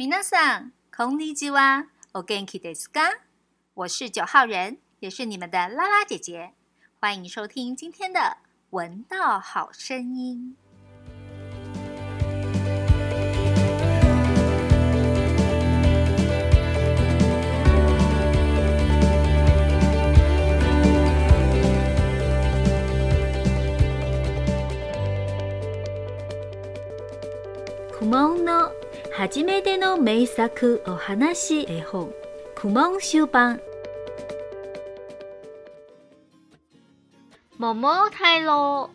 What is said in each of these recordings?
皆 i n a s a n は。お元気 o g か？n k i d s a 我是九号人，也是你们的拉拉姐姐，欢迎收听今天的《闻道好声音》。Kumo no。初めての名作お話絵本クモン集版桃太郎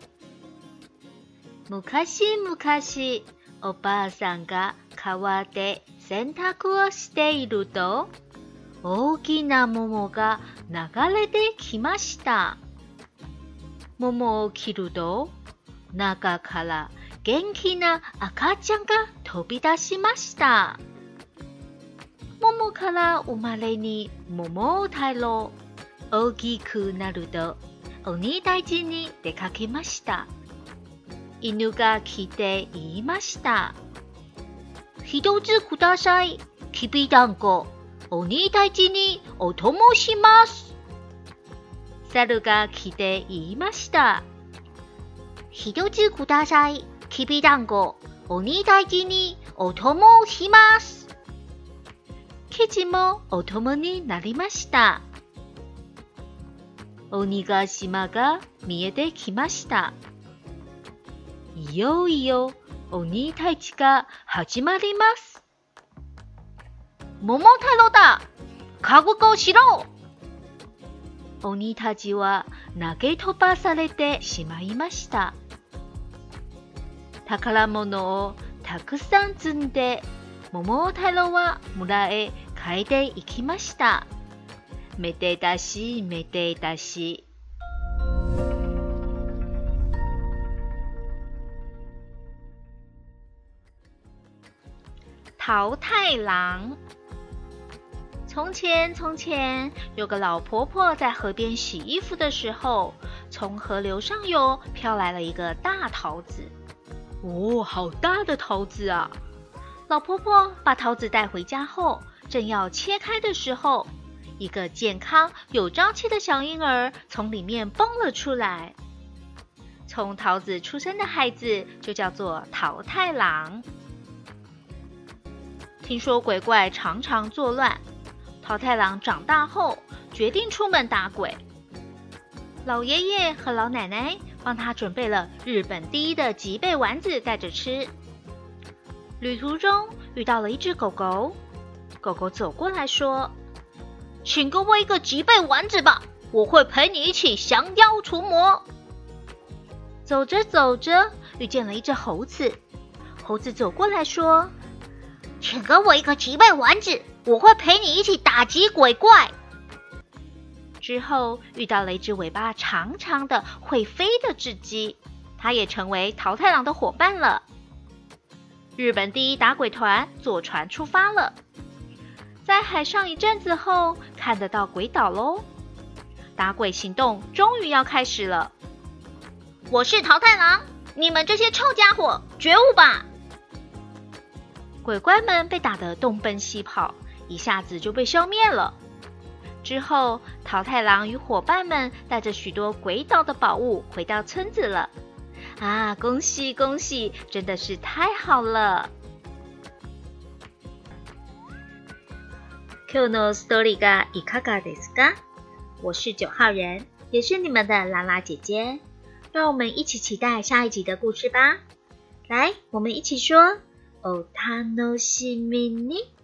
昔々おばあさんが川で洗濯をしていると大きな桃が流れてきました桃を切ると中から元気な赤ちゃんが飛び出しました。桃から生まれに桃太郎。大きくなると鬼大事に出かけました。犬が来て言いました。とつください。きびだんご。鬼大事にお供します。猿が来て言いました。とつください。きびだんご、鬼大事にお供をします。キジもお供になりました。鬼ヶ島が見えてきました。いよいよ鬼大治が始まります。桃太郎だ覚悟しろ鬼たちは投げ飛ばされてしまいました。宝物をたくさん積んで、桃太郎は村へ帰っていきました。めでたしめでたし。桃太郎。从前，从前有个老婆婆在河边洗衣服的时候，从河流上游飘来了一个大桃子。哦，好大的桃子啊！老婆婆把桃子带回家后，正要切开的时候，一个健康有朝气的小婴儿从里面蹦了出来。从桃子出生的孩子就叫做桃太郎。听说鬼怪常常作乱，桃太郎长大后决定出门打鬼。老爷爷和老奶奶。帮他准备了日本第一的脊背丸子，带着吃。旅途中遇到了一只狗狗，狗狗走过来说：“请给我一个脊背丸子吧，我会陪你一起降妖除魔。”走着走着，遇见了一只猴子，猴子走过来说：“请给我一个脊背丸子，我会陪你一起打击鬼怪。”之后遇到了一只尾巴长长的会飞的雉鸡，它也成为桃太郎的伙伴了。日本第一打鬼团坐船出发了，在海上一阵子后，看得到鬼岛喽。打鬼行动终于要开始了。我是桃太郎，你们这些臭家伙，觉悟吧！鬼怪们被打得东奔西跑，一下子就被消灭了。之后，桃太郎与伙伴们带着许多鬼岛的宝物回到村子了。啊，恭喜恭喜，真的是太好了！Kyo no story a ikaga 我是九号人，也是你们的拉拉姐姐。让我们一起期待下一集的故事吧！来，我们一起说 o t a n o s i m i ni。